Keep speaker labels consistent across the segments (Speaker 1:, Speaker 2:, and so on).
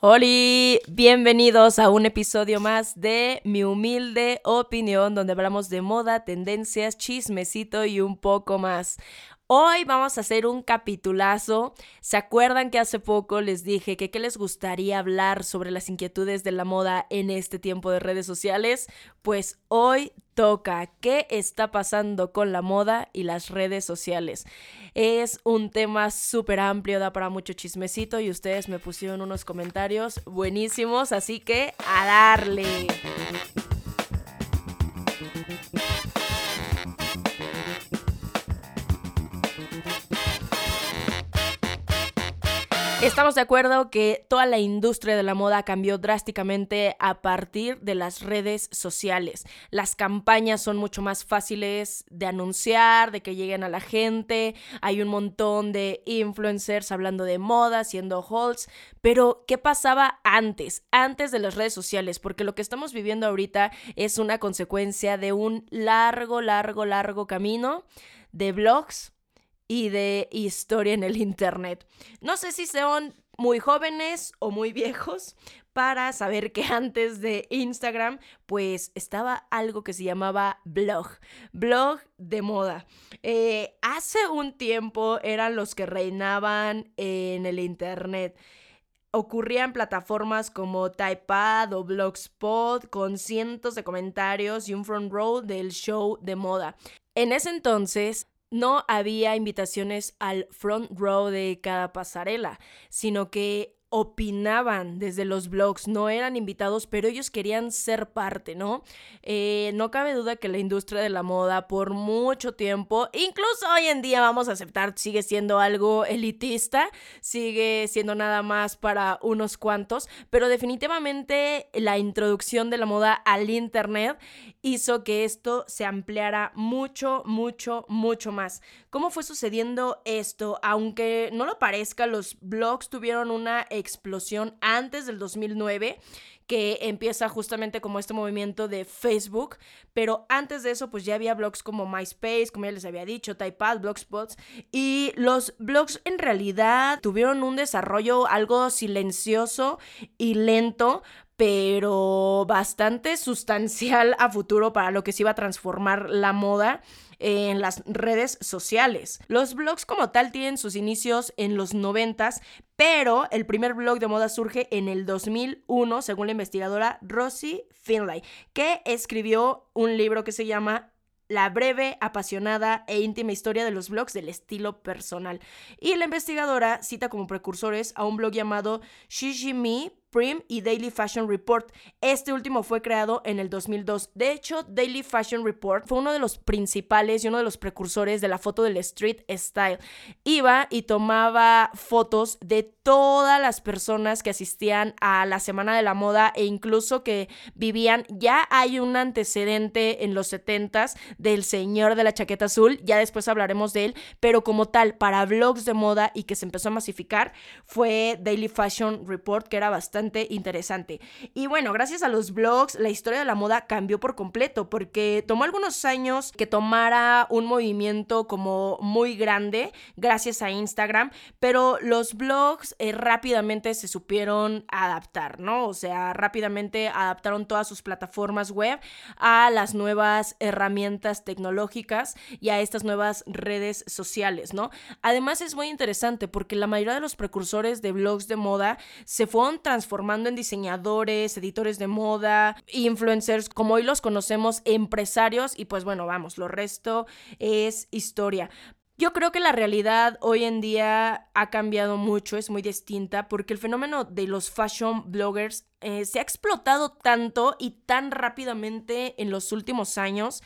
Speaker 1: Hola, bienvenidos a un episodio más de Mi humilde opinión, donde hablamos de moda, tendencias, chismecito y un poco más. Hoy vamos a hacer un capitulazo. ¿Se acuerdan que hace poco les dije que qué les gustaría hablar sobre las inquietudes de la moda en este tiempo de redes sociales? Pues hoy toca qué está pasando con la moda y las redes sociales. Es un tema súper amplio, da para mucho chismecito y ustedes me pusieron unos comentarios buenísimos, así que a darle. Estamos de acuerdo que toda la industria de la moda cambió drásticamente a partir de las redes sociales. Las campañas son mucho más fáciles de anunciar, de que lleguen a la gente. Hay un montón de influencers hablando de moda, haciendo hauls. Pero, ¿qué pasaba antes? Antes de las redes sociales, porque lo que estamos viviendo ahorita es una consecuencia de un largo, largo, largo camino de blogs y de historia en el Internet. No sé si son muy jóvenes o muy viejos para saber que antes de Instagram pues estaba algo que se llamaba blog, blog de moda. Eh, hace un tiempo eran los que reinaban en el Internet ocurrían plataformas como Typepad o Blogspot con cientos de comentarios y un front row del show de moda. En ese entonces no había invitaciones al front row de cada pasarela, sino que opinaban desde los blogs, no eran invitados, pero ellos querían ser parte, ¿no? Eh, no cabe duda que la industria de la moda por mucho tiempo, incluso hoy en día vamos a aceptar, sigue siendo algo elitista, sigue siendo nada más para unos cuantos, pero definitivamente la introducción de la moda al Internet hizo que esto se ampliara mucho, mucho, mucho más. ¿Cómo fue sucediendo esto? Aunque no lo parezca, los blogs tuvieron una explosión antes del 2009 que empieza justamente como este movimiento de Facebook, pero antes de eso pues ya había blogs como MySpace, como ya les había dicho, Typepad, Blogspots, y los blogs en realidad tuvieron un desarrollo algo silencioso y lento, pero bastante sustancial a futuro para lo que se iba a transformar la moda en las redes sociales. Los blogs como tal tienen sus inicios en los noventas, pero el primer blog de moda surge en el 2001, según la investigadora Rosie Finlay, que escribió un libro que se llama la breve, apasionada e íntima historia de los blogs del estilo personal. Y la investigadora cita como precursores a un blog llamado Shishimi Prim y Daily Fashion Report. Este último fue creado en el 2002. De hecho, Daily Fashion Report fue uno de los principales y uno de los precursores de la foto del street style. Iba y tomaba fotos de todas las personas que asistían a la Semana de la Moda e incluso que vivían. Ya hay un antecedente en los 70s del señor de la chaqueta azul, ya después hablaremos de él, pero como tal, para blogs de moda y que se empezó a masificar, fue Daily Fashion Report, que era bastante interesante. Y bueno, gracias a los blogs, la historia de la moda cambió por completo, porque tomó algunos años que tomara un movimiento como muy grande, gracias a Instagram, pero los blogs eh, rápidamente se supieron adaptar, ¿no? O sea, rápidamente adaptaron todas sus plataformas web a las nuevas herramientas tecnológicas y a estas nuevas redes sociales, ¿no? Además es muy interesante porque la mayoría de los precursores de blogs de moda se fueron transformando formando en diseñadores, editores de moda, influencers, como hoy los conocemos, empresarios y pues bueno, vamos, lo resto es historia. Yo creo que la realidad hoy en día ha cambiado mucho, es muy distinta, porque el fenómeno de los fashion bloggers eh, se ha explotado tanto y tan rápidamente en los últimos años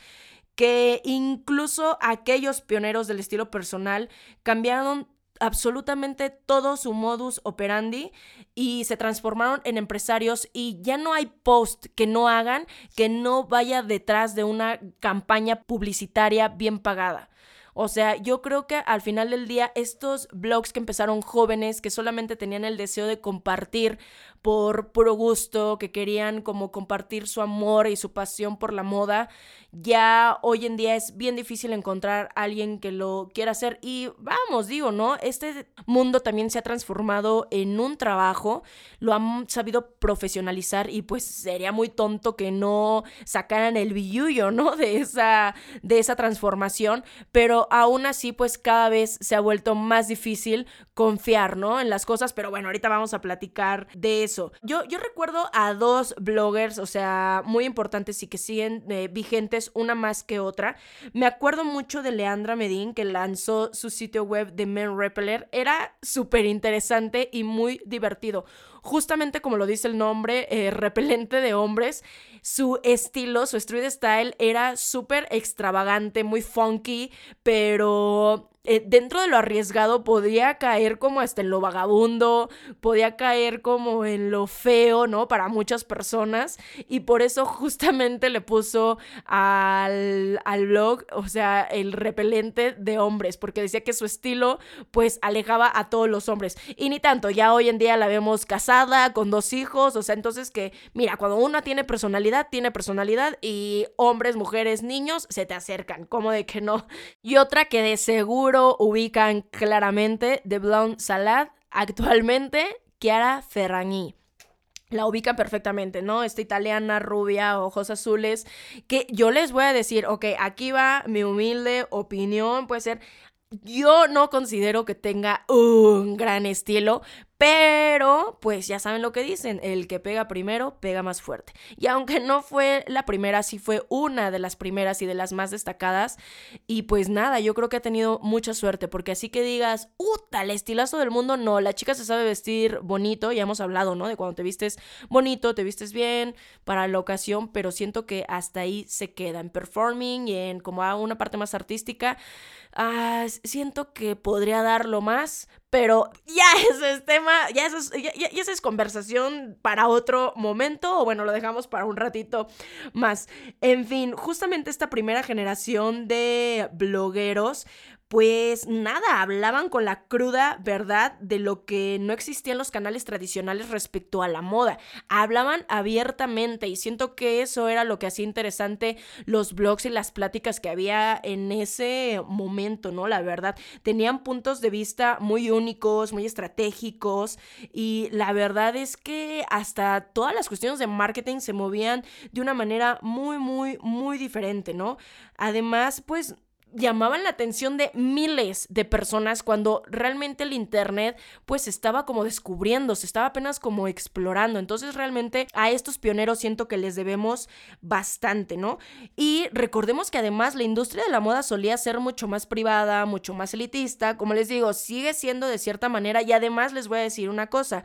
Speaker 1: que incluso aquellos pioneros del estilo personal cambiaron absolutamente todo su modus operandi y se transformaron en empresarios y ya no hay post que no hagan que no vaya detrás de una campaña publicitaria bien pagada. O sea, yo creo que al final del día estos blogs que empezaron jóvenes, que solamente tenían el deseo de compartir por puro gusto, que querían como compartir su amor y su pasión por la moda, ya hoy en día es bien difícil encontrar a alguien que lo quiera hacer. Y vamos, digo, ¿no? Este mundo también se ha transformado en un trabajo, lo han sabido profesionalizar y pues sería muy tonto que no sacaran el billuyo, ¿no? De esa, de esa transformación, pero aún así pues cada vez se ha vuelto más difícil confiar, ¿no? En las cosas, pero bueno, ahorita vamos a platicar de Yo, yo recuerdo a dos bloggers, o sea, muy importantes y que siguen eh, vigentes una más que otra. Me acuerdo mucho de Leandra Medin, que lanzó su sitio web de Men Repeller. Era súper interesante y muy divertido. Justamente como lo dice el nombre, eh, repelente de hombres, su estilo, su street style era súper extravagante, muy funky, pero eh, dentro de lo arriesgado podía caer como hasta en lo vagabundo, podía caer como en lo feo, ¿no? Para muchas personas. Y por eso justamente le puso al, al blog, o sea, el repelente de hombres, porque decía que su estilo pues alejaba a todos los hombres. Y ni tanto, ya hoy en día la vemos casada, con dos hijos, o sea, entonces que, mira, cuando uno tiene personalidad, tiene personalidad y hombres, mujeres, niños se te acercan, como de que no. Y otra que de seguro ubican claramente de Blonde Salad, actualmente Chiara Ferragni la ubican perfectamente, ¿no? Esta italiana rubia, ojos azules, que yo les voy a decir, ok, aquí va mi humilde opinión, puede ser, yo no considero que tenga un gran estilo, pero, pues ya saben lo que dicen, el que pega primero pega más fuerte. Y aunque no fue la primera, sí fue una de las primeras y de las más destacadas. Y pues nada, yo creo que ha tenido mucha suerte, porque así que digas, ¡uta! El estilazo del mundo, no, la chica se sabe vestir bonito, ya hemos hablado, ¿no? De cuando te vistes bonito, te vistes bien para la ocasión, pero siento que hasta ahí se queda en performing y en como una parte más artística. Ah, siento que podría darlo más, pero ya ese es tema, ya eso es, ya, es conversación para otro momento, o bueno, lo dejamos para un ratito más. En fin, justamente esta primera generación de blogueros pues nada, hablaban con la cruda verdad de lo que no existía en los canales tradicionales respecto a la moda. Hablaban abiertamente y siento que eso era lo que hacía interesante los blogs y las pláticas que había en ese momento, ¿no? La verdad, tenían puntos de vista muy únicos, muy estratégicos y la verdad es que hasta todas las cuestiones de marketing se movían de una manera muy, muy, muy diferente, ¿no? Además, pues llamaban la atención de miles de personas cuando realmente el internet pues estaba como descubriendo, se estaba apenas como explorando. Entonces realmente a estos pioneros siento que les debemos bastante, ¿no? Y recordemos que además la industria de la moda solía ser mucho más privada, mucho más elitista, como les digo, sigue siendo de cierta manera y además les voy a decir una cosa,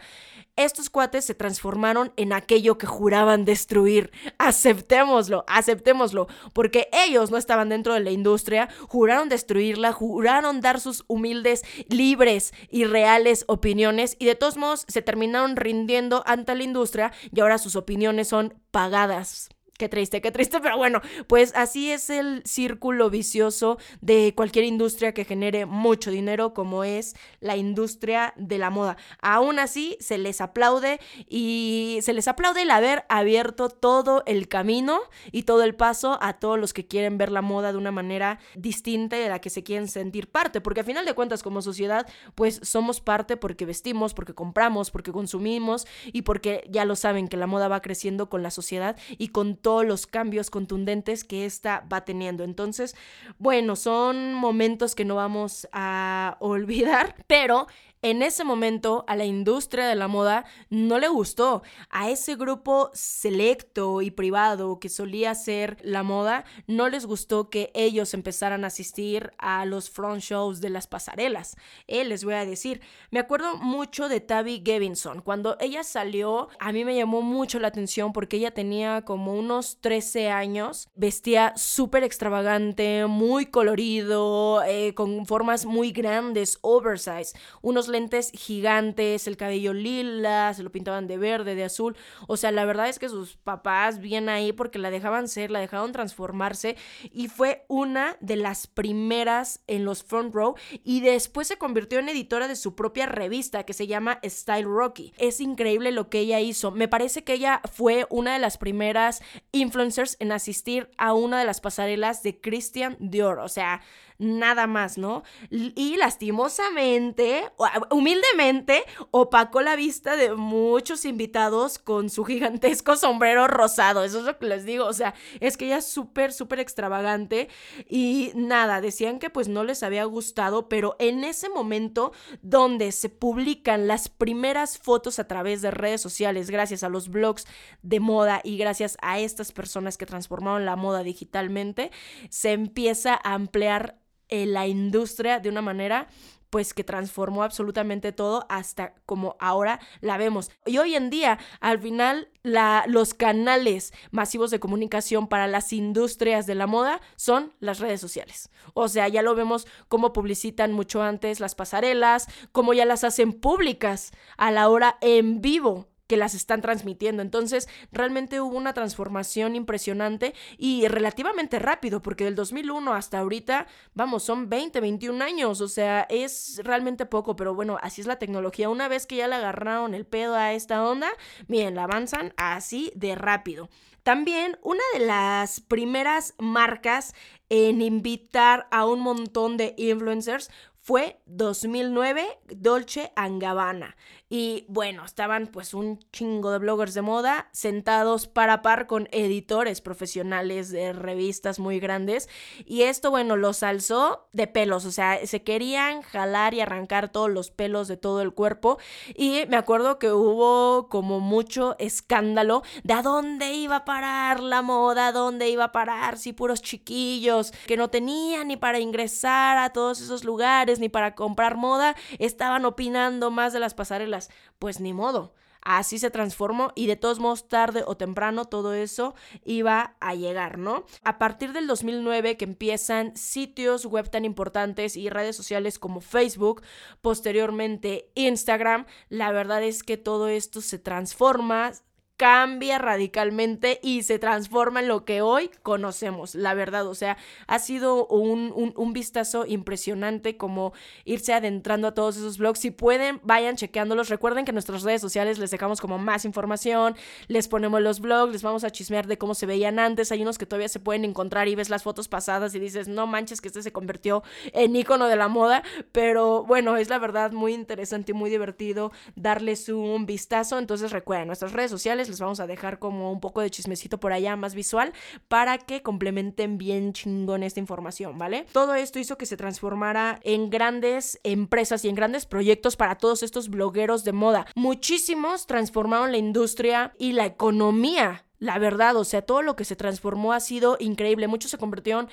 Speaker 1: estos cuates se transformaron en aquello que juraban destruir. Aceptémoslo, aceptémoslo, porque ellos no estaban dentro de la industria, juraron destruirla, juraron dar sus humildes, libres y reales opiniones y de todos modos se terminaron rindiendo ante la industria y ahora sus opiniones son pagadas Qué triste, qué triste, pero bueno, pues así es el círculo vicioso de cualquier industria que genere mucho dinero como es la industria de la moda. Aún así, se les aplaude y se les aplaude el haber abierto todo el camino y todo el paso a todos los que quieren ver la moda de una manera distinta y de la que se quieren sentir parte, porque a final de cuentas como sociedad, pues somos parte porque vestimos, porque compramos, porque consumimos y porque ya lo saben que la moda va creciendo con la sociedad y con todos los cambios contundentes que ésta va teniendo. Entonces, bueno, son momentos que no vamos a olvidar, pero en ese momento a la industria de la moda no le gustó. A ese grupo selecto y privado que solía ser la moda, no les gustó que ellos empezaran a asistir a los front shows de las pasarelas. Eh, les voy a decir, me acuerdo mucho de Tabby Gevinson. Cuando ella salió, a mí me llamó mucho la atención porque ella tenía como unos 13 años, vestía súper extravagante, muy colorido, eh, con formas muy grandes, oversize, unos gigantes, el cabello lila, se lo pintaban de verde, de azul. O sea, la verdad es que sus papás bien ahí porque la dejaban ser, la dejaron transformarse y fue una de las primeras en los front row y después se convirtió en editora de su propia revista que se llama Style Rocky. Es increíble lo que ella hizo. Me parece que ella fue una de las primeras influencers en asistir a una de las pasarelas de Christian Dior. O sea, nada más, ¿no? Y lastimosamente, humildemente, opacó la vista de muchos invitados con su gigantesco sombrero rosado. Eso es lo que les digo. O sea, es que ella es súper, súper extravagante. Y nada, decían que pues no les había gustado, pero en ese momento donde se publican las primeras fotos a través de redes sociales, gracias a los blogs de moda y gracias a estas personas que transformaron la moda digitalmente, se empieza a ampliar eh, la industria de una manera pues que transformó absolutamente todo hasta como ahora la vemos. Y hoy en día, al final, la, los canales masivos de comunicación para las industrias de la moda son las redes sociales. O sea, ya lo vemos cómo publicitan mucho antes las pasarelas, cómo ya las hacen públicas a la hora en vivo que las están transmitiendo. Entonces, realmente hubo una transformación impresionante y relativamente rápido, porque del 2001 hasta ahorita, vamos, son 20, 21 años, o sea, es realmente poco, pero bueno, así es la tecnología. Una vez que ya le agarraron el pedo a esta onda, bien, la avanzan así de rápido. También una de las primeras marcas en invitar a un montón de influencers fue 2009 Dolce Gabbana. Y bueno, estaban pues un chingo de bloggers de moda sentados para par con editores profesionales de revistas muy grandes. Y esto, bueno, los alzó de pelos. O sea, se querían jalar y arrancar todos los pelos de todo el cuerpo. Y me acuerdo que hubo como mucho escándalo de a dónde iba a parar la moda, a dónde iba a parar, si puros chiquillos que no tenían ni para ingresar a todos esos lugares, ni para comprar moda, estaban opinando más de las pasarelas pues ni modo. Así se transformó y de todos modos tarde o temprano todo eso iba a llegar, ¿no? A partir del 2009 que empiezan sitios web tan importantes y redes sociales como Facebook, posteriormente Instagram, la verdad es que todo esto se transforma, cambia radicalmente y se transforma en lo que hoy conocemos, la verdad. O sea, ha sido un, un, vistazo impresionante como irse adentrando a todos esos blogs. Si pueden, vayan chequeándolos. Recuerden que en nuestras redes sociales les dejamos como más información, les ponemos los blogs, les vamos a chismear de cómo se veían antes. Hay unos que todavía se pueden encontrar y ves las fotos pasadas y dices, no manches que este se convirtió en icono de la moda. Pero bueno, es la verdad muy interesante y muy divertido darles un vistazo. Entonces recuerden, nuestras redes sociales les vamos a dejar como un poco de chismecito por allá más visual para que complementen bien chingón esta información, ¿vale? Todo esto hizo que se transformara en grandes empresas y en grandes proyectos para todos estos blogueros de moda. Muchísimos transformaron la industria y la economía la verdad, o sea, todo lo que se transformó ha sido increíble. Muchos se convirtieron,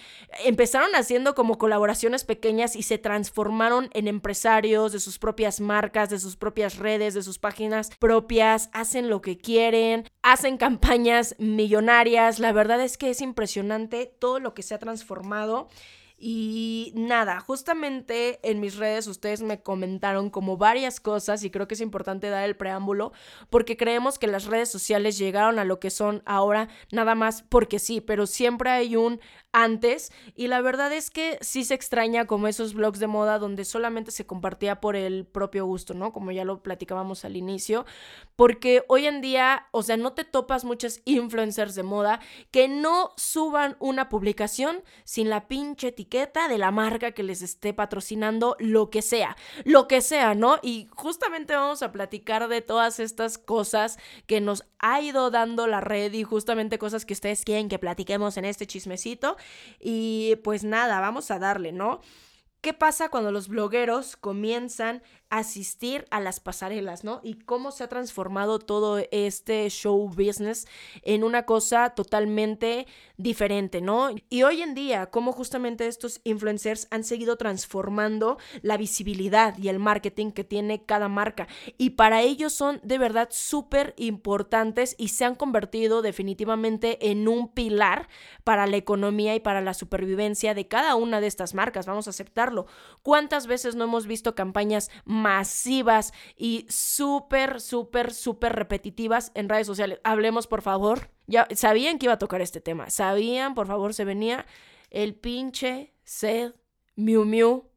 Speaker 1: empezaron haciendo como colaboraciones pequeñas y se transformaron en empresarios de sus propias marcas, de sus propias redes, de sus páginas propias, hacen lo que quieren, hacen campañas millonarias. La verdad es que es impresionante todo lo que se ha transformado. Y nada, justamente en mis redes ustedes me comentaron como varias cosas y creo que es importante dar el preámbulo porque creemos que las redes sociales llegaron a lo que son ahora nada más porque sí, pero siempre hay un antes y la verdad es que sí se extraña como esos blogs de moda donde solamente se compartía por el propio gusto, ¿no? Como ya lo platicábamos al inicio, porque hoy en día, o sea, no te topas muchos influencers de moda que no suban una publicación sin la pinche etiqueta de la marca que les esté patrocinando, lo que sea, lo que sea, ¿no? Y justamente vamos a platicar de todas estas cosas que nos ha ido dando la red y justamente cosas que ustedes quieren que platiquemos en este chismecito. Y pues nada, vamos a darle, ¿no? ¿Qué pasa cuando los blogueros comienzan asistir a las pasarelas, ¿no? Y cómo se ha transformado todo este show business en una cosa totalmente diferente, ¿no? Y hoy en día, cómo justamente estos influencers han seguido transformando la visibilidad y el marketing que tiene cada marca. Y para ellos son de verdad súper importantes y se han convertido definitivamente en un pilar para la economía y para la supervivencia de cada una de estas marcas. Vamos a aceptarlo. ¿Cuántas veces no hemos visto campañas masivas y súper, súper, súper repetitivas en redes sociales. Hablemos, por favor. Ya sabían que iba a tocar este tema. Sabían, por favor, se venía el pinche sed Miu Miu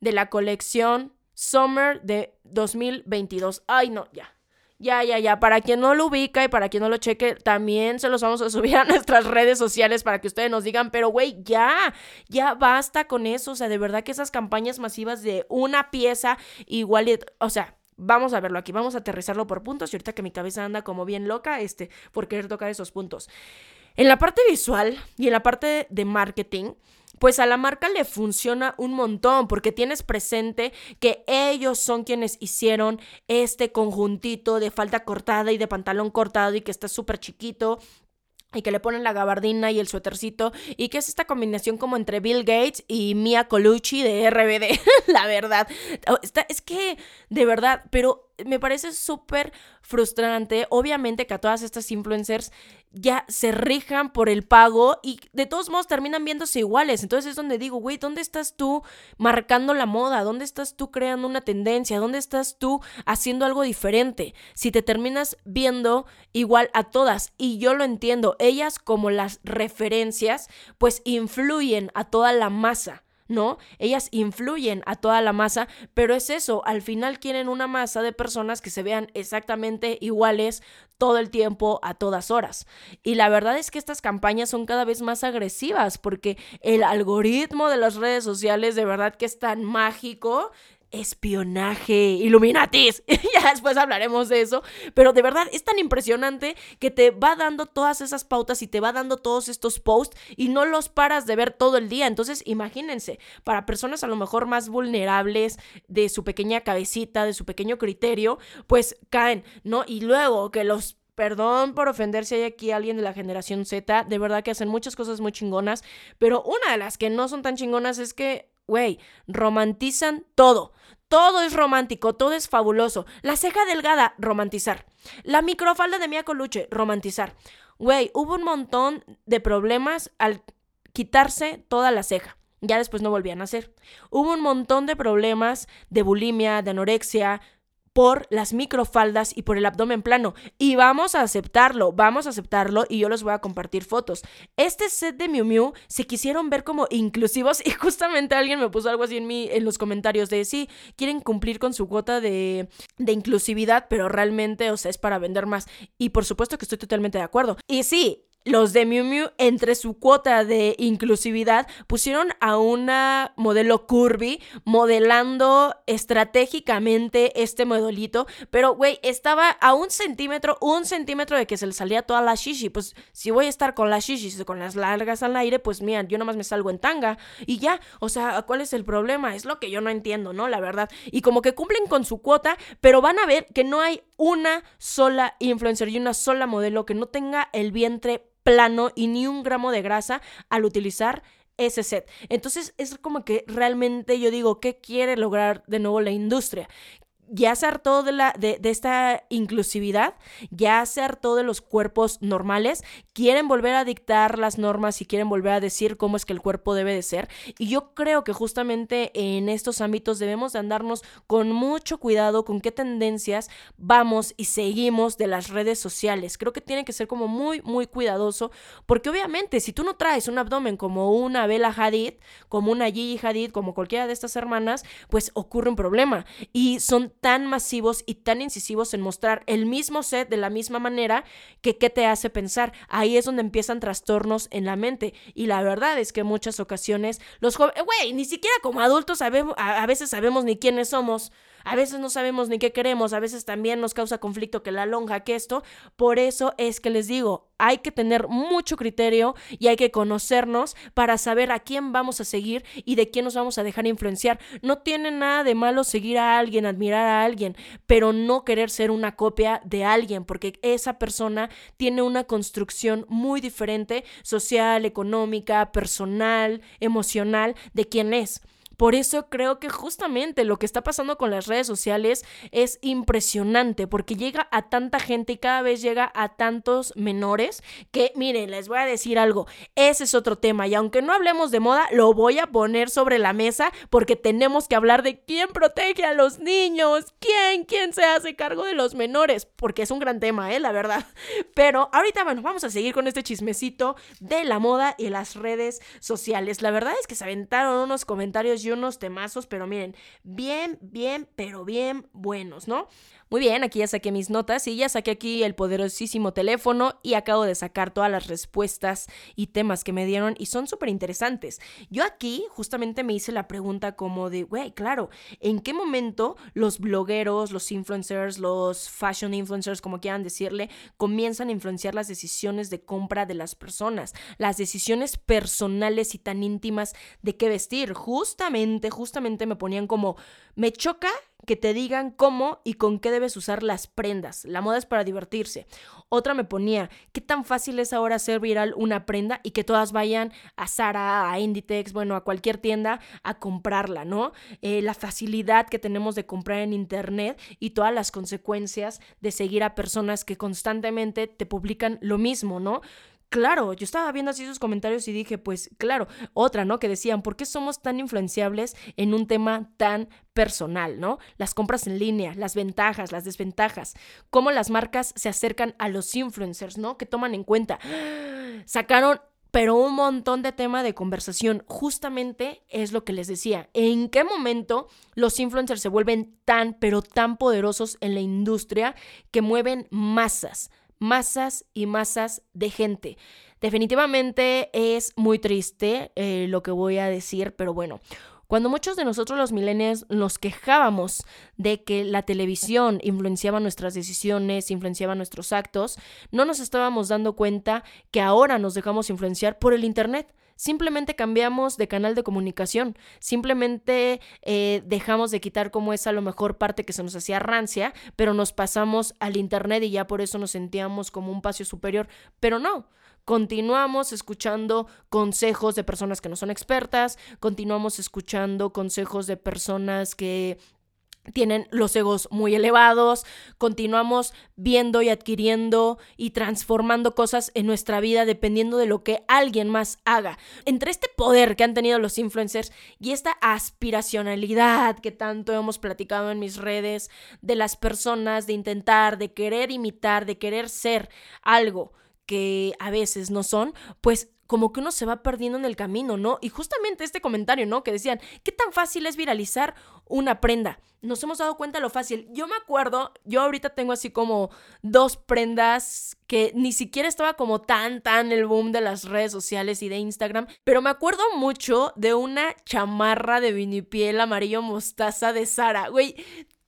Speaker 1: de la colección Summer de 2022. Ay, no, ya. Ya, ya, ya. Para quien no lo ubica y para quien no lo cheque, también se los vamos a subir a nuestras redes sociales para que ustedes nos digan, pero güey, ya, ya basta con eso. O sea, de verdad que esas campañas masivas de una pieza igual, o sea, vamos a verlo aquí, vamos a aterrizarlo por puntos y ahorita que mi cabeza anda como bien loca, este, por querer tocar esos puntos. En la parte visual y en la parte de marketing, pues a la marca le funciona un montón porque tienes presente que ellos son quienes hicieron este conjuntito de falda cortada y de pantalón cortado y que está súper chiquito y que le ponen la gabardina y el suétercito y que es esta combinación como entre Bill Gates y Mia Colucci de RBD, la verdad. Oh, es que, de verdad, pero me parece súper frustrante, obviamente que a todas estas influencers ya se rijan por el pago y de todos modos terminan viéndose iguales. Entonces es donde digo, güey, ¿dónde estás tú marcando la moda? ¿Dónde estás tú creando una tendencia? ¿Dónde estás tú haciendo algo diferente? Si te terminas viendo igual a todas, y yo lo entiendo, ellas como las referencias, pues influyen a toda la masa. ¿No? Ellas influyen a toda la masa, pero es eso, al final quieren una masa de personas que se vean exactamente iguales todo el tiempo, a todas horas. Y la verdad es que estas campañas son cada vez más agresivas porque el algoritmo de las redes sociales de verdad que es tan mágico espionaje, Illuminatis. ya después hablaremos de eso. Pero de verdad es tan impresionante que te va dando todas esas pautas y te va dando todos estos posts y no los paras de ver todo el día. Entonces, imagínense, para personas a lo mejor más vulnerables de su pequeña cabecita, de su pequeño criterio, pues caen, ¿no? Y luego que los Perdón por ofender si hay aquí alguien de la generación Z, de verdad que hacen muchas cosas muy chingonas, pero una de las que no son tan chingonas es que, güey, romantizan todo. Todo es romántico, todo es fabuloso. La ceja delgada, romantizar. La microfalda de Mia Coluche, romantizar. Güey, hubo un montón de problemas al quitarse toda la ceja. Ya después no volvían a hacer. Hubo un montón de problemas de bulimia, de anorexia, por las microfaldas y por el abdomen plano. Y vamos a aceptarlo, vamos a aceptarlo y yo les voy a compartir fotos. Este set de Miu Miu se quisieron ver como inclusivos y justamente alguien me puso algo así en, mi, en los comentarios de sí, quieren cumplir con su cuota de, de inclusividad, pero realmente, o sea, es para vender más. Y por supuesto que estoy totalmente de acuerdo. Y sí, los de Miu Miu, entre su cuota de inclusividad, pusieron a una modelo curvy modelando estratégicamente este modelito. Pero, güey, estaba a un centímetro, un centímetro de que se le salía toda la shishi. Pues, si voy a estar con las shishis con las largas al aire, pues, mira, yo nomás me salgo en tanga. Y ya, o sea, ¿cuál es el problema? Es lo que yo no entiendo, ¿no? La verdad. Y como que cumplen con su cuota, pero van a ver que no hay una sola influencer y una sola modelo que no tenga el vientre plano y ni un gramo de grasa al utilizar ese set. Entonces es como que realmente yo digo, ¿qué quiere lograr de nuevo la industria? ya se hartó de, la, de, esta inclusividad, ya se hartó de los cuerpos normales, quieren volver a dictar las normas y quieren volver a decir cómo es que el cuerpo debe de ser. Y yo creo que justamente en estos ámbitos debemos de andarnos con mucho cuidado con qué tendencias vamos y seguimos de las redes sociales. Creo que tiene que ser como muy, muy cuidadoso, porque obviamente si tú no traes un abdomen como una Bella Hadid, como una Gigi Hadid, como cualquiera de estas hermanas, pues ocurre un problema. Y son tan masivos y tan incisivos en mostrar el mismo set de la misma manera que qué te hace pensar. Ahí es donde empiezan trastornos en la mente. Y la verdad es que en muchas ocasiones los jóvenes, güey, ni siquiera como adultos sabemos, a veces sabemos ni quiénes somos. A veces no sabemos ni qué queremos, a veces también nos causa conflicto que la lonja, que esto. Por eso es que les digo, hay que tener mucho criterio y hay que conocernos para saber a quién vamos a seguir y de quién nos vamos a dejar influenciar. No tiene nada de malo seguir a alguien, admirar a alguien, pero no querer ser una copia de alguien, porque esa persona tiene una construcción muy diferente, social, económica, personal, emocional, de quién es. Por eso creo que justamente lo que está pasando con las redes sociales es impresionante, porque llega a tanta gente y cada vez llega a tantos menores que, miren, les voy a decir algo, ese es otro tema y aunque no hablemos de moda, lo voy a poner sobre la mesa porque tenemos que hablar de quién protege a los niños, quién, quién se hace cargo de los menores, porque es un gran tema, ¿eh? La verdad. Pero ahorita, bueno, vamos a seguir con este chismecito de la moda y las redes sociales. La verdad es que se aventaron unos comentarios y unos temazos, pero miren, bien, bien, pero bien buenos, ¿no? Muy bien, aquí ya saqué mis notas y ya saqué aquí el poderosísimo teléfono y acabo de sacar todas las respuestas y temas que me dieron y son súper interesantes. Yo aquí justamente me hice la pregunta como de, güey, claro, ¿en qué momento los blogueros, los influencers, los fashion influencers, como quieran decirle, comienzan a influenciar las decisiones de compra de las personas, las decisiones personales y tan íntimas de qué vestir? Justamente, justamente me ponían como, me choca que te digan cómo y con qué debes usar las prendas. La moda es para divertirse. Otra me ponía, ¿qué tan fácil es ahora hacer viral una prenda y que todas vayan a Zara, a Inditex, bueno, a cualquier tienda a comprarla, ¿no? Eh, la facilidad que tenemos de comprar en internet y todas las consecuencias de seguir a personas que constantemente te publican lo mismo, ¿no? Claro, yo estaba viendo así sus comentarios y dije, pues claro, otra, ¿no? Que decían, ¿por qué somos tan influenciables en un tema tan personal, ¿no? Las compras en línea, las ventajas, las desventajas, cómo las marcas se acercan a los influencers, ¿no? Que toman en cuenta. Sacaron pero un montón de tema de conversación. Justamente es lo que les decía. ¿En qué momento los influencers se vuelven tan, pero tan poderosos en la industria que mueven masas? Masas y masas de gente. Definitivamente es muy triste eh, lo que voy a decir, pero bueno, cuando muchos de nosotros los millennials nos quejábamos de que la televisión influenciaba nuestras decisiones, influenciaba nuestros actos, no nos estábamos dando cuenta que ahora nos dejamos influenciar por el Internet. Simplemente cambiamos de canal de comunicación, simplemente eh, dejamos de quitar como esa a lo mejor parte que se nos hacía rancia, pero nos pasamos al Internet y ya por eso nos sentíamos como un paseo superior, pero no. Continuamos escuchando consejos de personas que no son expertas, continuamos escuchando consejos de personas que tienen los egos muy elevados, continuamos viendo y adquiriendo y transformando cosas en nuestra vida dependiendo de lo que alguien más haga. Entre este poder que han tenido los influencers y esta aspiracionalidad que tanto hemos platicado en mis redes de las personas, de intentar, de querer imitar, de querer ser algo que a veces no son, pues como que uno se va perdiendo en el camino, ¿no? Y justamente este comentario, ¿no? Que decían, ¿qué tan fácil es viralizar una prenda? Nos hemos dado cuenta de lo fácil. Yo me acuerdo, yo ahorita tengo así como dos prendas que ni siquiera estaba como tan, tan el boom de las redes sociales y de Instagram, pero me acuerdo mucho de una chamarra de vinipiel amarillo mostaza de Sara. Güey,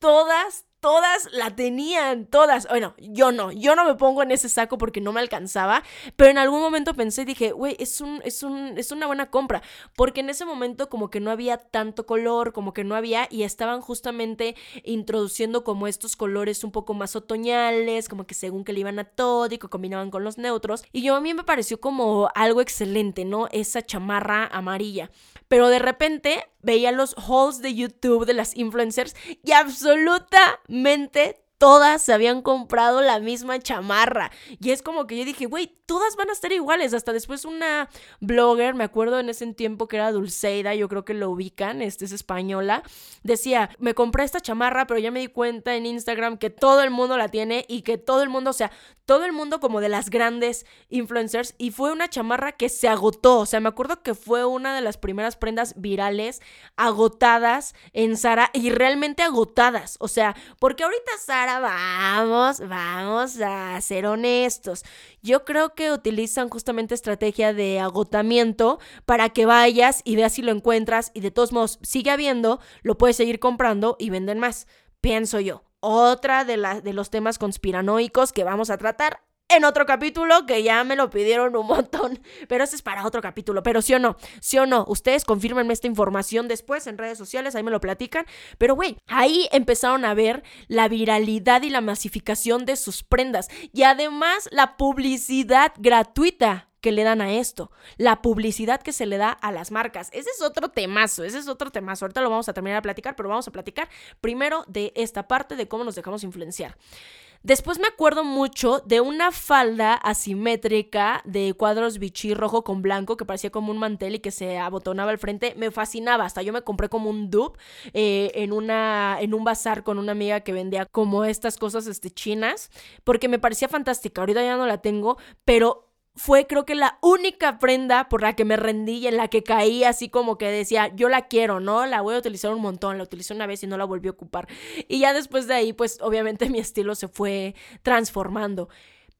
Speaker 1: todas, todas la tenían, todas. Bueno, yo no, yo no me pongo en ese saco porque no me alcanzaba, pero en algún momento pensé y dije, güey, es, un, es, un, es una buena compra, porque en ese momento como que no había tanto color, como que no había, y estaban justamente introduciendo como estos colores un poco más otoñales, como que según que le iban a todo y que combinaban con los neutros, y yo a mí me pareció como algo excelente, ¿no? Esa chamarra amarilla. Pero de repente veía los hauls de YouTube de las influencers y absolutamente todas se habían comprado la misma chamarra. Y es como que yo dije, güey, todas van a estar iguales. Hasta después una blogger, me acuerdo en ese tiempo que era Dulceida, yo creo que lo ubican, este es española, decía, me compré esta chamarra, pero ya me di cuenta en Instagram que todo el mundo la tiene y que todo el mundo, o sea, todo el mundo como de las grandes influencers y fue una chamarra que se agotó. O sea, me acuerdo que fue una de las primeras prendas virales agotadas en Sara y realmente agotadas. O sea, porque ahorita Sara, vamos, vamos a ser honestos. Yo creo que utilizan justamente estrategia de agotamiento para que vayas y veas si lo encuentras y de todos modos sigue habiendo, lo puedes seguir comprando y venden más. Pienso yo otra de, de los temas conspiranoicos que vamos a tratar en otro capítulo que ya me lo pidieron un montón, pero ese es para otro capítulo, pero sí o no, sí o no, ustedes confirmenme esta información después en redes sociales, ahí me lo platican, pero güey, ahí empezaron a ver la viralidad y la masificación de sus prendas y además la publicidad gratuita que le dan a esto, la publicidad que se le da a las marcas. Ese es otro temazo, ese es otro temazo. Ahorita lo vamos a terminar a platicar, pero vamos a platicar primero de esta parte de cómo nos dejamos influenciar. Después me acuerdo mucho de una falda asimétrica de cuadros bichí rojo con blanco que parecía como un mantel y que se abotonaba al frente. Me fascinaba. Hasta yo me compré como un dupe eh, en, una, en un bazar con una amiga que vendía como estas cosas este, chinas porque me parecía fantástica. Ahorita ya no la tengo, pero fue creo que la única prenda por la que me rendí y en la que caí así como que decía, yo la quiero, ¿no? La voy a utilizar un montón, la utilicé una vez y no la volví a ocupar. Y ya después de ahí, pues obviamente mi estilo se fue transformando.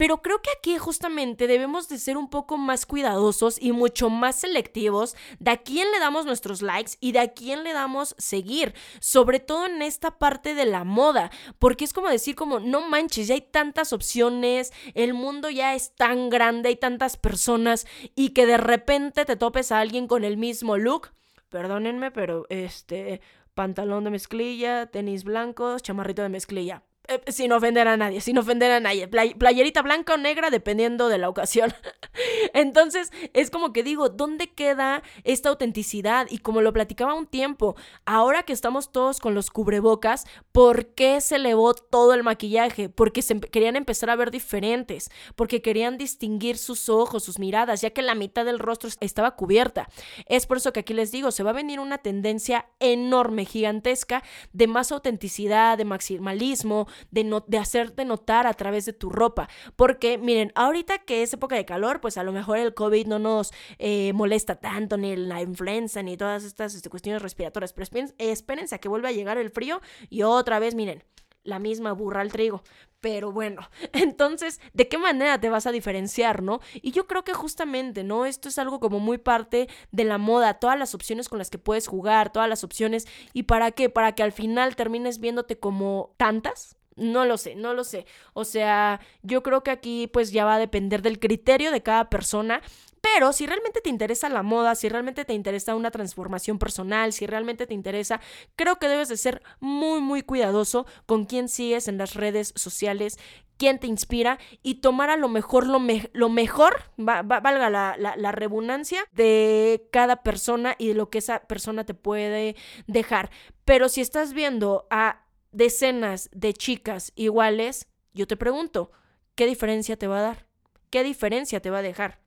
Speaker 1: Pero creo que aquí justamente debemos de ser un poco más cuidadosos y mucho más selectivos de a quién le damos nuestros likes y de a quién le damos seguir, sobre todo en esta parte de la moda, porque es como decir como no manches, ya hay tantas opciones, el mundo ya es tan grande, hay tantas personas y que de repente te topes a alguien con el mismo look, perdónenme, pero este pantalón de mezclilla, tenis blancos, chamarrito de mezclilla eh, sin ofender a nadie, sin ofender a nadie. playerita blanca o negra, dependiendo de la ocasión. Entonces, es como que digo, ¿dónde queda esta autenticidad? Y como lo platicaba un tiempo, ahora que estamos todos con los cubrebocas, ¿por qué se elevó todo el maquillaje? Porque se querían empezar a ver diferentes, porque querían distinguir sus ojos, sus miradas, ya que la mitad del rostro estaba cubierta. Es por eso que aquí les digo, se va a venir una tendencia enorme, gigantesca, de más autenticidad, de maximalismo, de, de hacerte notar a través de tu ropa. Porque miren, ahorita que es época de calor, pues a lo mejor el COVID no nos eh, molesta tanto, ni la influenza, ni todas estas este, cuestiones respiratorias. Pero espérense a que vuelva a llegar el frío y otra vez, miren, la misma burra al trigo. Pero bueno, entonces, ¿de qué manera te vas a diferenciar, no? Y yo creo que justamente, ¿no? Esto es algo como muy parte de la moda, todas las opciones con las que puedes jugar, todas las opciones. ¿Y para qué? Para que al final termines viéndote como tantas, no lo sé, no lo sé. O sea, yo creo que aquí pues ya va a depender del criterio de cada persona. Pero si realmente te interesa la moda, si realmente te interesa una transformación personal, si realmente te interesa, creo que debes de ser muy, muy cuidadoso con quién sigues en las redes sociales, quién te inspira y tomar a lo mejor lo, lo mejor, valga la, la, la redundancia, de cada persona y de lo que esa persona te puede dejar. Pero si estás viendo a decenas de chicas iguales, yo te pregunto, ¿qué diferencia te va a dar? ¿Qué diferencia te va a dejar?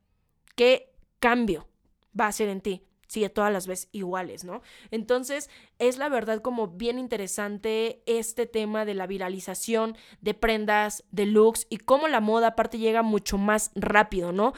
Speaker 1: ¿Qué cambio va a hacer en ti? Si todas las ves iguales, ¿no? Entonces, es la verdad como bien interesante este tema de la viralización de prendas, de looks y cómo la moda aparte llega mucho más rápido, ¿no?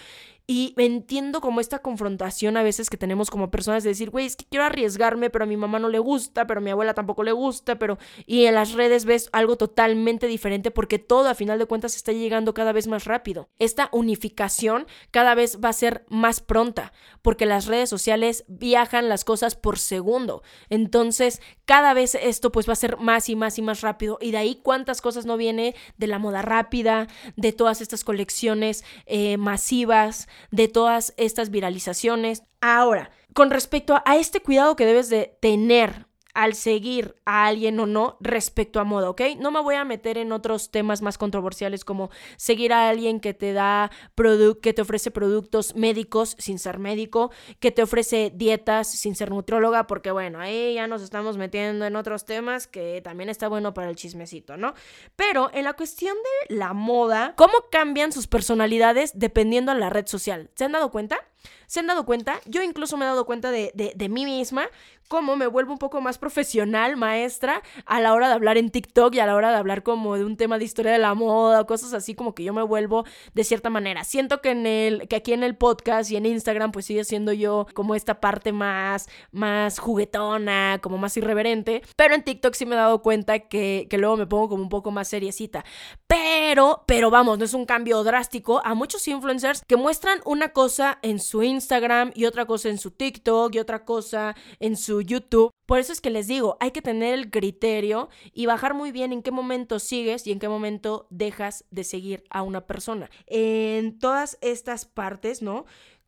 Speaker 1: Y entiendo como esta confrontación a veces que tenemos como personas de decir, güey, es que quiero arriesgarme, pero a mi mamá no le gusta, pero a mi abuela tampoco le gusta, pero... Y en las redes ves algo totalmente diferente porque todo a final de cuentas está llegando cada vez más rápido. Esta unificación cada vez va a ser más pronta porque las redes sociales viajan las cosas por segundo. Entonces, cada vez esto pues va a ser más y más y más rápido. Y de ahí cuántas cosas no viene de la moda rápida, de todas estas colecciones eh, masivas de todas estas viralizaciones. Ahora, con respecto a este cuidado que debes de tener al seguir a alguien o no respecto a moda, ¿ok? No me voy a meter en otros temas más controversiales como seguir a alguien que te da que te ofrece productos médicos sin ser médico, que te ofrece dietas sin ser nutrióloga, porque bueno, ahí ya nos estamos metiendo en otros temas que también está bueno para el chismecito, ¿no? Pero en la cuestión de la moda, ¿cómo cambian sus personalidades dependiendo de la red social? ¿Se han dado cuenta? ¿Se han dado cuenta? Yo incluso me he dado cuenta de, de, mí misma cómo me vuelvo un poco más profesional, maestra, a la hora de hablar en TikTok y a la hora de hablar como de un tema de historia de la moda o cosas así, como que yo me vuelvo de cierta manera. Siento que en el, que aquí en el podcast y en Instagram, pues sigue siendo yo como esta parte más, más juguetona, como más irreverente, pero en TikTok sí me he dado cuenta que, que luego me pongo como un poco más seriecita. Pero, pero vamos, no es un cambio drástico a muchos influencers que muestran una cosa en su Instagram y otra cosa en su TikTok y otra cosa en su YouTube. Por eso es que les digo, hay que tener el criterio y bajar muy bien en qué momento sigues y en qué momento dejas de seguir a una persona. En todas estas partes, ¿no?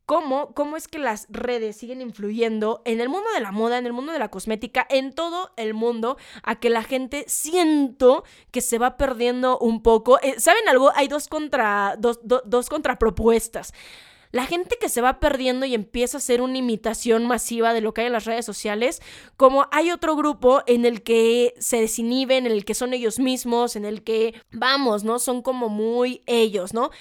Speaker 1: Cómo, cómo, es que las redes siguen influyendo en el mundo de la moda, en el mundo de la cosmética, en todo el mundo, a que la gente siento que se va perdiendo un poco. Eh, ¿Saben algo? Hay dos, contra, dos, dos contrapropuestas. La gente que se va perdiendo y empieza a hacer una imitación masiva de lo que hay en las redes sociales, como hay otro grupo en el que se desinhiben, en el que son ellos mismos, en el que, vamos, ¿no? Son como muy ellos, ¿no?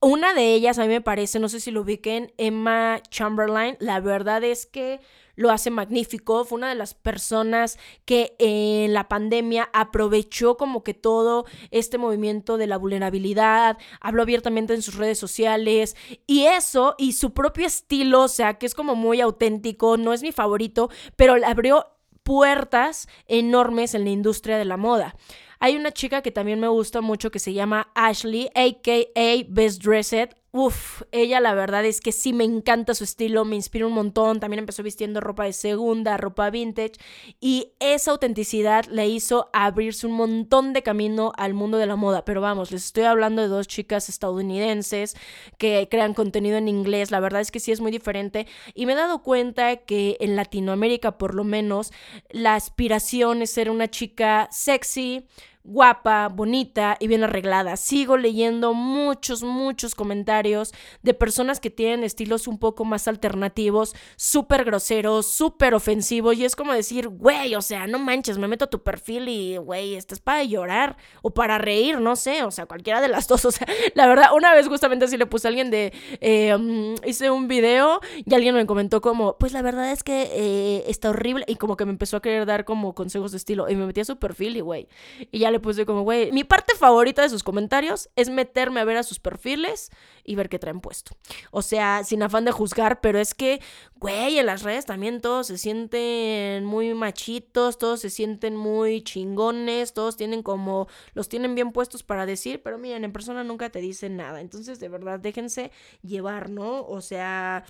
Speaker 1: Una de ellas, a mí me parece, no sé si lo ubiquen, Emma Chamberlain, la verdad es que lo hace magnífico, fue una de las personas que en la pandemia aprovechó como que todo este movimiento de la vulnerabilidad, habló abiertamente en sus redes sociales y eso y su propio estilo, o sea, que es como muy auténtico, no es mi favorito, pero le abrió puertas enormes en la industria de la moda. Hay una chica que también me gusta mucho que se llama Ashley, aka Best Dressed. Uf, ella la verdad es que sí me encanta su estilo, me inspira un montón. También empezó vistiendo ropa de segunda, ropa vintage. Y esa autenticidad le hizo abrirse un montón de camino al mundo de la moda. Pero vamos, les estoy hablando de dos chicas estadounidenses que crean contenido en inglés. La verdad es que sí es muy diferente. Y me he dado cuenta que en Latinoamérica, por lo menos, la aspiración es ser una chica sexy guapa, bonita y bien arreglada. Sigo leyendo muchos, muchos comentarios de personas que tienen estilos un poco más alternativos, súper groseros, súper ofensivos. Y es como decir, güey, o sea, no manches, me meto a tu perfil y, güey, estás para llorar o para reír, no sé, o sea, cualquiera de las dos. O sea, la verdad, una vez justamente así le puse a alguien de, eh, mm, hice un video y alguien me comentó como, pues la verdad es que eh, está horrible y como que me empezó a querer dar como consejos de estilo y me metí a su perfil y, güey, y ya le puse como, güey, mi parte favorita de sus comentarios es meterme a ver a sus perfiles y ver qué traen puesto. O sea, sin afán de juzgar, pero es que, güey, en las redes también todos se sienten muy machitos, todos se sienten muy chingones, todos tienen como, los tienen bien puestos para decir, pero miren, en persona nunca te dicen nada. Entonces, de verdad, déjense llevar, ¿no? O sea,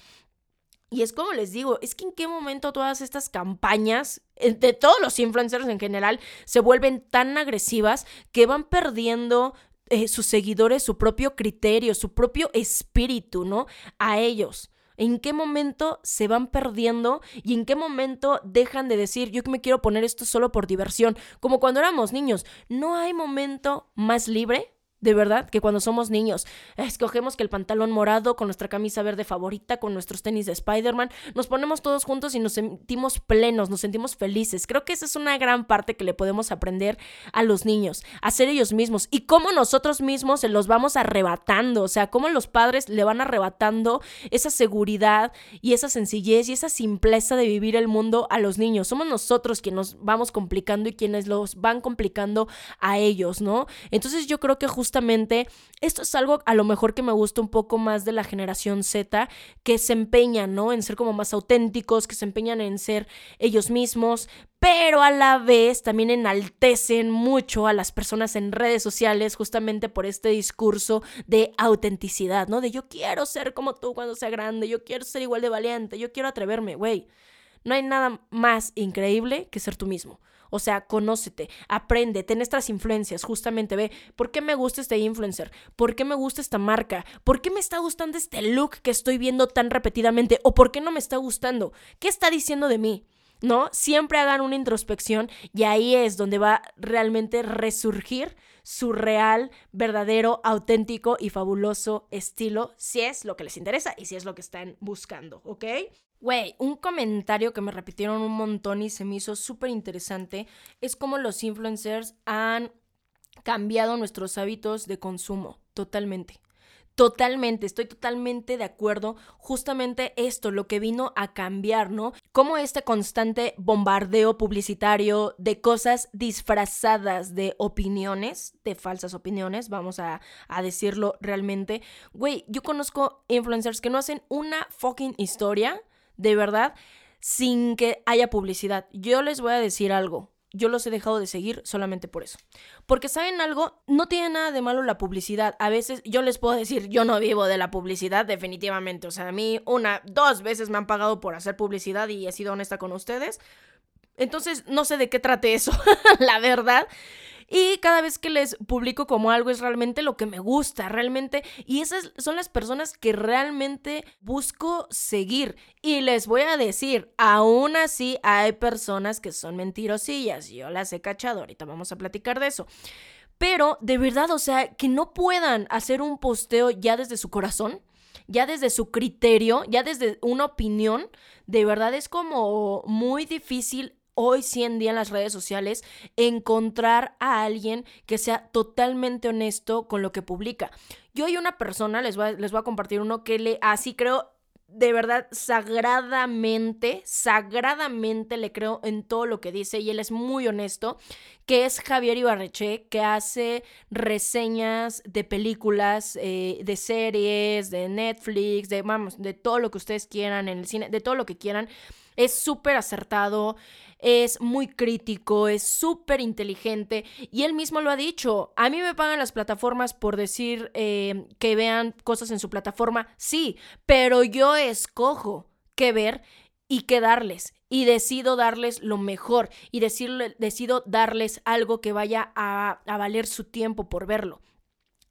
Speaker 1: y es como les digo, es que en qué momento todas estas campañas, de todos los influencers en general, se vuelven tan agresivas que van perdiendo eh, sus seguidores su propio criterio, su propio espíritu, ¿no? A ellos. ¿En qué momento se van perdiendo y en qué momento dejan de decir, yo que me quiero poner esto solo por diversión? Como cuando éramos niños, no hay momento más libre de verdad, que cuando somos niños escogemos que el pantalón morado con nuestra camisa verde favorita, con nuestros tenis de Spider-Man, nos ponemos todos juntos y nos sentimos plenos, nos sentimos felices. Creo que esa es una gran parte que le podemos aprender a los niños, a ser ellos mismos y cómo nosotros mismos se los vamos arrebatando, o sea, cómo los padres le van arrebatando esa seguridad y esa sencillez y esa simpleza de vivir el mundo a los niños. Somos nosotros quienes nos vamos complicando y quienes los van complicando a ellos, ¿no? Entonces yo creo que justo justamente esto es algo a lo mejor que me gusta un poco más de la generación Z, que se empeñan, ¿no? En ser como más auténticos, que se empeñan en ser ellos mismos, pero a la vez también enaltecen mucho a las personas en redes sociales justamente por este discurso de autenticidad, ¿no? De yo quiero ser como tú cuando sea grande, yo quiero ser igual de valiente, yo quiero atreverme, güey. No hay nada más increíble que ser tú mismo. O sea, conócete, aprende, ten estas influencias, justamente ve, ¿por qué me gusta este influencer? ¿Por qué me gusta esta marca? ¿Por qué me está gustando este look que estoy viendo tan repetidamente? ¿O por qué no me está gustando? ¿Qué está diciendo de mí? ¿No? Siempre hagan una introspección y ahí es donde va realmente resurgir su real, verdadero, auténtico y fabuloso estilo, si es lo que les interesa y si es lo que están buscando, ¿ok? Güey, un comentario que me repitieron un montón y se me hizo súper interesante es cómo los influencers han cambiado nuestros hábitos de consumo, totalmente. Totalmente, estoy totalmente de acuerdo. Justamente esto, lo que vino a cambiar, ¿no? Como este constante bombardeo publicitario de cosas disfrazadas de opiniones, de falsas opiniones, vamos a, a decirlo realmente. Güey, yo conozco influencers que no hacen una fucking historia de verdad, sin que haya publicidad. Yo les voy a decir algo. Yo los he dejado de seguir solamente por eso. Porque saben algo, no tiene nada de malo la publicidad. A veces yo les puedo decir, yo no vivo de la publicidad definitivamente. O sea, a mí una, dos veces me han pagado por hacer publicidad y he sido honesta con ustedes. Entonces, no sé de qué trate eso, la verdad. Y cada vez que les publico como algo es realmente lo que me gusta, realmente. Y esas son las personas que realmente busco seguir. Y les voy a decir, aún así hay personas que son mentirosillas. Yo las he cachado, ahorita vamos a platicar de eso. Pero de verdad, o sea, que no puedan hacer un posteo ya desde su corazón ya desde su criterio, ya desde una opinión, de verdad es como muy difícil hoy sí en día en las redes sociales encontrar a alguien que sea totalmente honesto con lo que publica. Yo hay una persona, les voy a, les voy a compartir uno que le así creo de verdad sagradamente, sagradamente le creo en todo lo que dice y él es muy honesto, que es Javier Ibarreche, que hace reseñas de películas, eh, de series, de Netflix, de, vamos, de todo lo que ustedes quieran en el cine, de todo lo que quieran. Es súper acertado, es muy crítico, es súper inteligente y él mismo lo ha dicho. A mí me pagan las plataformas por decir eh, que vean cosas en su plataforma, sí, pero yo escojo qué ver y qué darles. Y decido darles lo mejor y decido darles algo que vaya a, a valer su tiempo por verlo.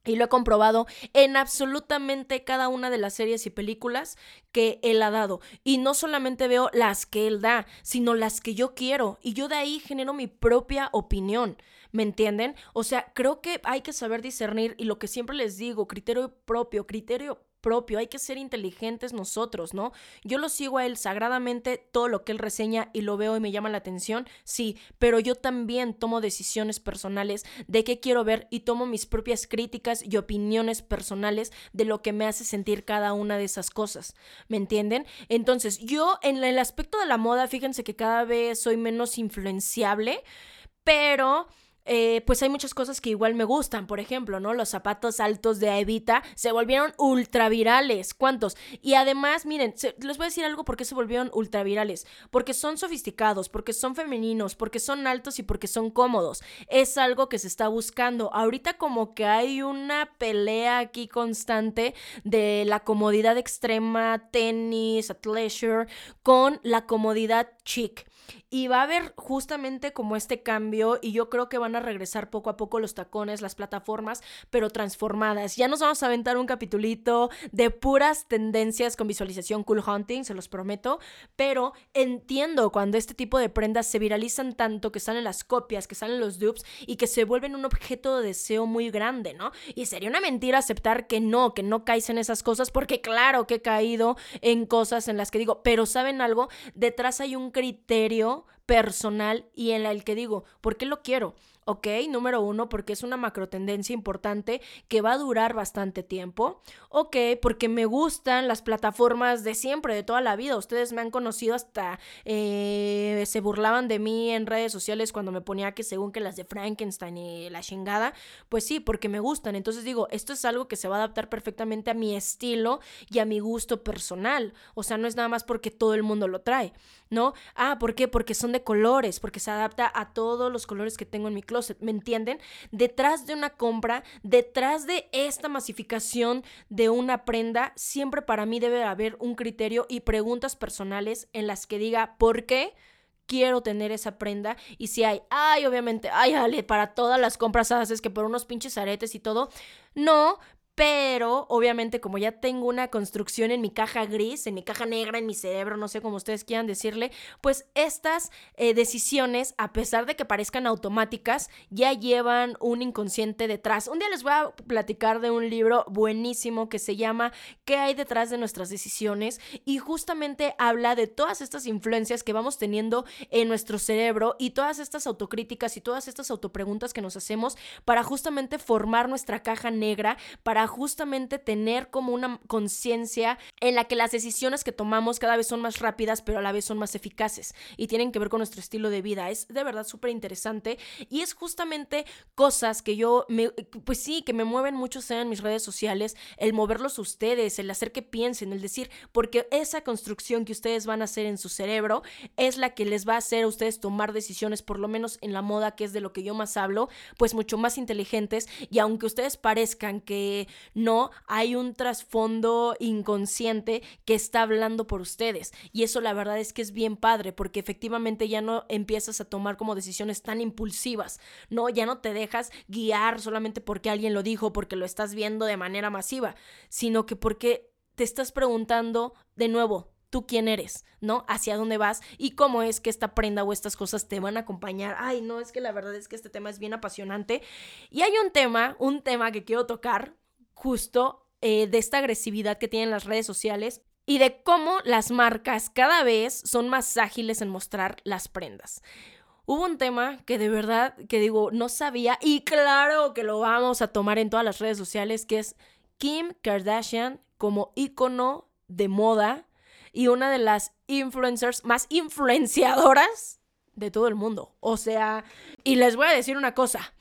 Speaker 1: Y lo he comprobado en absolutamente cada una de las series y películas que él ha dado. Y no solamente veo las que él da, sino las que yo quiero. Y yo de ahí genero mi propia opinión. ¿Me entienden? O sea, creo que hay que saber discernir y lo que siempre les digo, criterio propio, criterio propio, hay que ser inteligentes nosotros, ¿no? Yo lo sigo a él sagradamente, todo lo que él reseña y lo veo y me llama la atención, sí, pero yo también tomo decisiones personales de qué quiero ver y tomo mis propias críticas y opiniones personales de lo que me hace sentir cada una de esas cosas, ¿me entienden? Entonces, yo en el aspecto de la moda, fíjense que cada vez soy menos influenciable, pero eh, pues hay muchas cosas que igual me gustan. Por ejemplo, ¿no? Los zapatos altos de Evita se volvieron ultra virales. ¿Cuántos? Y además, miren, les voy a decir algo por qué se volvieron ultra virales. Porque son sofisticados, porque son femeninos, porque son altos y porque son cómodos. Es algo que se está buscando. Ahorita como que hay una pelea aquí constante de la comodidad extrema, tenis, athleisure, con la comodidad chic. Y va a haber justamente como este cambio y yo creo que van a regresar poco a poco los tacones, las plataformas, pero transformadas. Ya nos vamos a aventar un capitulito de puras tendencias con visualización cool hunting, se los prometo, pero entiendo cuando este tipo de prendas se viralizan tanto que salen las copias, que salen los dupes y que se vuelven un objeto de deseo muy grande, ¿no? Y sería una mentira aceptar que no, que no caes en esas cosas, porque claro que he caído en cosas en las que digo, pero ¿saben algo? Detrás hay un criterio personal y en el que digo, ¿por qué lo quiero? ¿Ok? Número uno, porque es una macro tendencia importante que va a durar bastante tiempo. Ok, porque me gustan las plataformas de siempre, de toda la vida. Ustedes me han conocido hasta eh, se burlaban de mí en redes sociales cuando me ponía que según que las de Frankenstein y la chingada. Pues sí, porque me gustan. Entonces digo, esto es algo que se va a adaptar perfectamente a mi estilo y a mi gusto personal. O sea, no es nada más porque todo el mundo lo trae, ¿no? Ah, ¿por qué? Porque son de colores, porque se adapta a todos los colores que tengo en mi ¿me entienden? Detrás de una compra, detrás de esta masificación de una prenda, siempre para mí debe haber un criterio y preguntas personales en las que diga, ¿por qué? quiero tener esa prenda y si hay, ay, obviamente, ay, Ale, para todas las compras haces que por unos pinches aretes y todo, no, pero obviamente como ya tengo una construcción en mi caja gris, en mi caja negra, en mi cerebro, no sé cómo ustedes quieran decirle, pues estas eh, decisiones, a pesar de que parezcan automáticas, ya llevan un inconsciente detrás. Un día les voy a platicar de un libro buenísimo que se llama ¿Qué hay detrás de nuestras decisiones? Y justamente habla de todas estas influencias que vamos teniendo en nuestro cerebro y todas estas autocríticas y todas estas autopreguntas que nos hacemos para justamente formar nuestra caja negra, para justamente tener como una conciencia en la que las decisiones que tomamos cada vez son más rápidas, pero a la vez son más eficaces y tienen que ver con nuestro estilo de vida. Es de verdad súper interesante y es justamente cosas que yo, me, pues sí, que me mueven mucho sea en mis redes sociales, el moverlos ustedes, el hacer que piensen, el decir, porque esa construcción que ustedes van a hacer en su cerebro es la que les va a hacer a ustedes tomar decisiones, por lo menos en la moda, que es de lo que yo más hablo, pues mucho más inteligentes y aunque ustedes parezcan que no, hay un trasfondo inconsciente que está hablando por ustedes. Y eso la verdad es que es bien padre, porque efectivamente ya no empiezas a tomar como decisiones tan impulsivas, ¿no? Ya no te dejas guiar solamente porque alguien lo dijo, porque lo estás viendo de manera masiva, sino que porque te estás preguntando de nuevo, tú quién eres, ¿no? Hacia dónde vas y cómo es que esta prenda o estas cosas te van a acompañar. Ay, no, es que la verdad es que este tema es bien apasionante. Y hay un tema, un tema que quiero tocar justo eh, de esta agresividad que tienen las redes sociales y de cómo las marcas cada vez son más ágiles en mostrar las prendas. Hubo un tema que de verdad, que digo, no sabía y claro que lo vamos a tomar en todas las redes sociales, que es Kim Kardashian como ícono de moda y una de las influencers más influenciadoras de todo el mundo. O sea, y les voy a decir una cosa.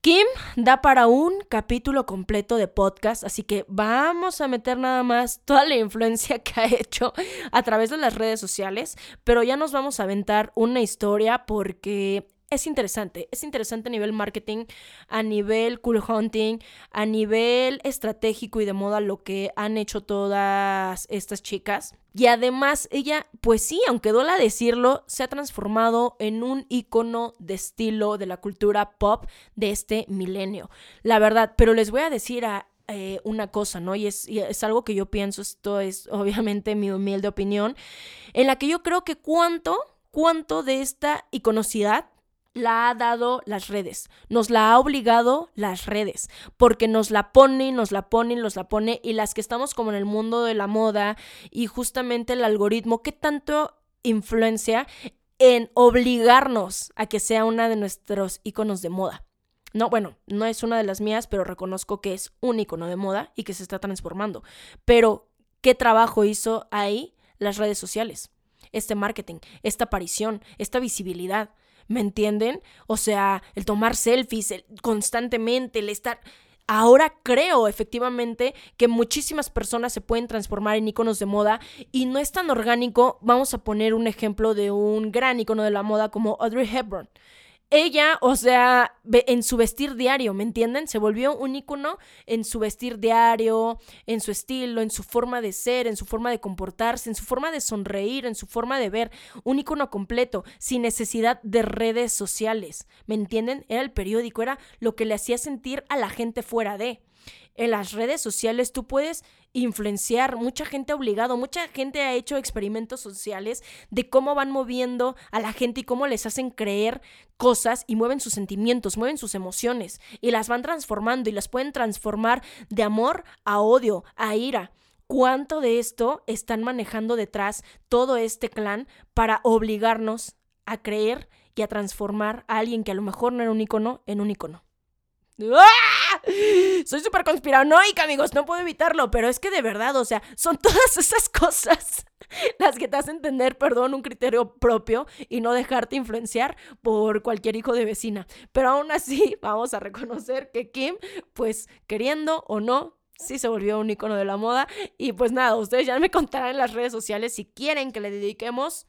Speaker 1: Kim da para un capítulo completo de podcast, así que vamos a meter nada más toda la influencia que ha hecho a través de las redes sociales, pero ya nos vamos a aventar una historia porque es interesante, es interesante a nivel marketing, a nivel cool hunting, a nivel estratégico y de moda lo que han hecho todas estas chicas. Y además ella, pues sí, aunque duela decirlo, se ha transformado en un icono de estilo de la cultura pop de este milenio. La verdad, pero les voy a decir a, eh, una cosa, ¿no? Y es, y es, algo que yo pienso, esto es obviamente mi humilde opinión, en la que yo creo que cuánto, cuánto de esta iconocidad la ha dado las redes, nos la ha obligado las redes, porque nos la ponen, nos la ponen, nos la pone y las que estamos como en el mundo de la moda y justamente el algoritmo, ¿qué tanto influencia en obligarnos a que sea una de nuestros iconos de moda? No, bueno, no es una de las mías, pero reconozco que es un icono de moda y que se está transformando. Pero, ¿qué trabajo hizo ahí las redes sociales? Este marketing, esta aparición, esta visibilidad. ¿Me entienden? O sea, el tomar selfies constantemente, el estar... Ahora creo efectivamente que muchísimas personas se pueden transformar en iconos de moda y no es tan orgánico. Vamos a poner un ejemplo de un gran icono de la moda como Audrey Hepburn ella, o sea, en su vestir diario, ¿me entienden? Se volvió un ícono en su vestir diario, en su estilo, en su forma de ser, en su forma de comportarse, en su forma de sonreír, en su forma de ver. Un ícono completo, sin necesidad de redes sociales, ¿me entienden? Era el periódico, era lo que le hacía sentir a la gente fuera de en las redes sociales tú puedes influenciar, mucha gente ha obligado, mucha gente ha hecho experimentos sociales de cómo van moviendo a la gente y cómo les hacen creer cosas y mueven sus sentimientos, mueven sus emociones y las van transformando y las pueden transformar de amor a odio, a ira. ¿Cuánto de esto están manejando detrás todo este clan para obligarnos a creer y a transformar a alguien que a lo mejor no era un icono en un icono? ¡Ah! Soy súper conspiranoica, amigos, no puedo evitarlo, pero es que de verdad, o sea, son todas esas cosas las que te hacen tener, perdón, un criterio propio y no dejarte influenciar por cualquier hijo de vecina. Pero aún así, vamos a reconocer que Kim, pues queriendo o no, sí se volvió un icono de la moda. Y pues nada, ustedes ya me contarán en las redes sociales si quieren que le dediquemos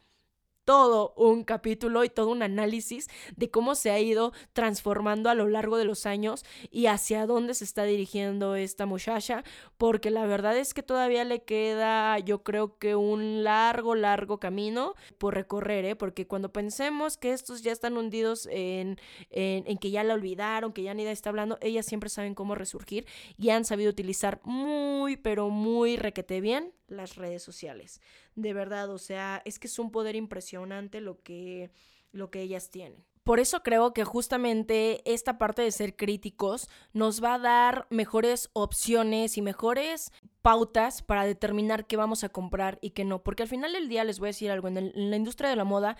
Speaker 1: todo un capítulo y todo un análisis de cómo se ha ido transformando a lo largo de los años y hacia dónde se está dirigiendo esta muchacha, porque la verdad es que todavía le queda, yo creo que un largo, largo camino por recorrer, ¿eh? porque cuando pensemos que estos ya están hundidos en, en, que ya la olvidaron, que ya ni está hablando, ellas siempre saben cómo resurgir y han sabido utilizar muy, pero muy requete bien las redes sociales. De verdad, o sea, es que es un poder impresionante lo que, lo que ellas tienen. Por eso creo que justamente esta parte de ser críticos nos va a dar mejores opciones y mejores pautas para determinar qué vamos a comprar y qué no. Porque al final del día les voy a decir algo, en, la industria de la moda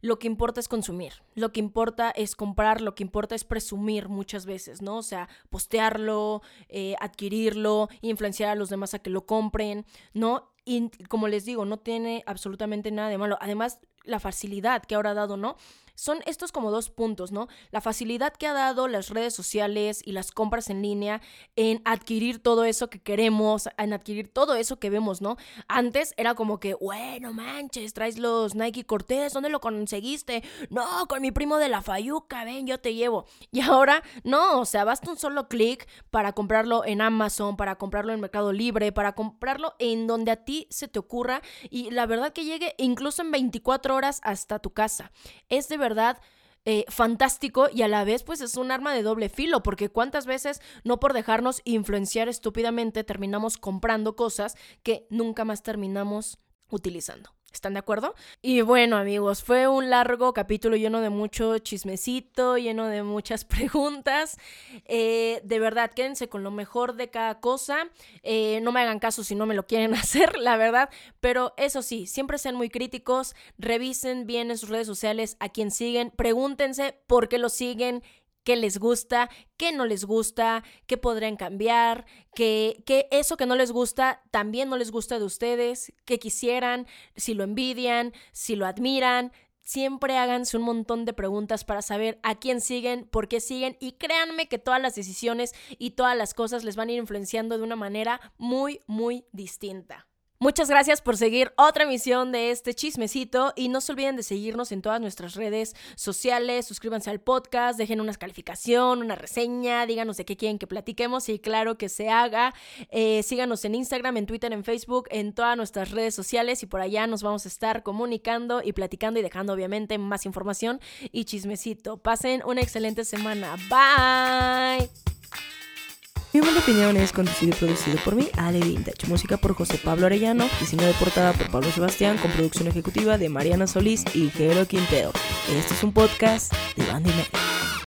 Speaker 1: lo que importa es consumir, lo que importa es comprar, lo que importa es presumir muchas veces, ¿no? O sea, postearlo, eh, adquirirlo, influenciar a los demás a que lo compren, ¿no? Y como les digo, no tiene absolutamente nada de malo. Además, la facilidad que ahora ha dado, ¿no? son estos como dos puntos, ¿no? La facilidad que ha dado las redes sociales y las compras en línea en adquirir todo eso que queremos, en adquirir todo eso que vemos, ¿no? Antes era como que, bueno, manches, traes los Nike Cortés, ¿dónde lo conseguiste? No, con mi primo de la Fayuca, ven, yo te llevo. Y ahora, no, o sea, basta un solo clic para comprarlo en Amazon, para comprarlo en Mercado Libre, para comprarlo en donde a ti se te ocurra y la verdad que llegue incluso en 24 horas hasta tu casa. Es de verdad eh, fantástico y a la vez pues es un arma de doble filo porque cuántas veces no por dejarnos influenciar estúpidamente terminamos comprando cosas que nunca más terminamos utilizando. ¿Están de acuerdo? Y bueno, amigos, fue un largo capítulo lleno de mucho chismecito, lleno de muchas preguntas. Eh, de verdad, quédense con lo mejor de cada cosa. Eh, no me hagan caso si no me lo quieren hacer, la verdad. Pero eso sí, siempre sean muy críticos, revisen bien en sus redes sociales a quien siguen, pregúntense por qué lo siguen, qué les gusta, qué no les gusta, qué podrían cambiar, que, eso que no les gusta también no les gusta de ustedes, que quisieran, si lo envidian, si lo admiran. Siempre háganse un montón de preguntas para saber a quién siguen, por qué siguen y créanme que todas las decisiones y todas las cosas les van a ir influenciando de una manera muy, muy distinta. Muchas gracias por seguir otra emisión de este chismecito y no se olviden de seguirnos en todas nuestras redes sociales, suscríbanse al podcast, dejen una calificación, una reseña, díganos de qué quieren que platiquemos y claro que se haga. Eh, síganos en Instagram, en Twitter, en Facebook, en todas nuestras redes sociales y por allá nos vamos a estar comunicando y platicando y dejando obviamente más información y chismecito. Pasen una excelente semana. Bye.
Speaker 2: Human Opinión es conducido y producido por mí, Ale Vintage. Música por José Pablo Arellano, diseño de portada por Pablo Sebastián, con producción ejecutiva de Mariana Solís y Jero Quintero. Este es un podcast de Bandy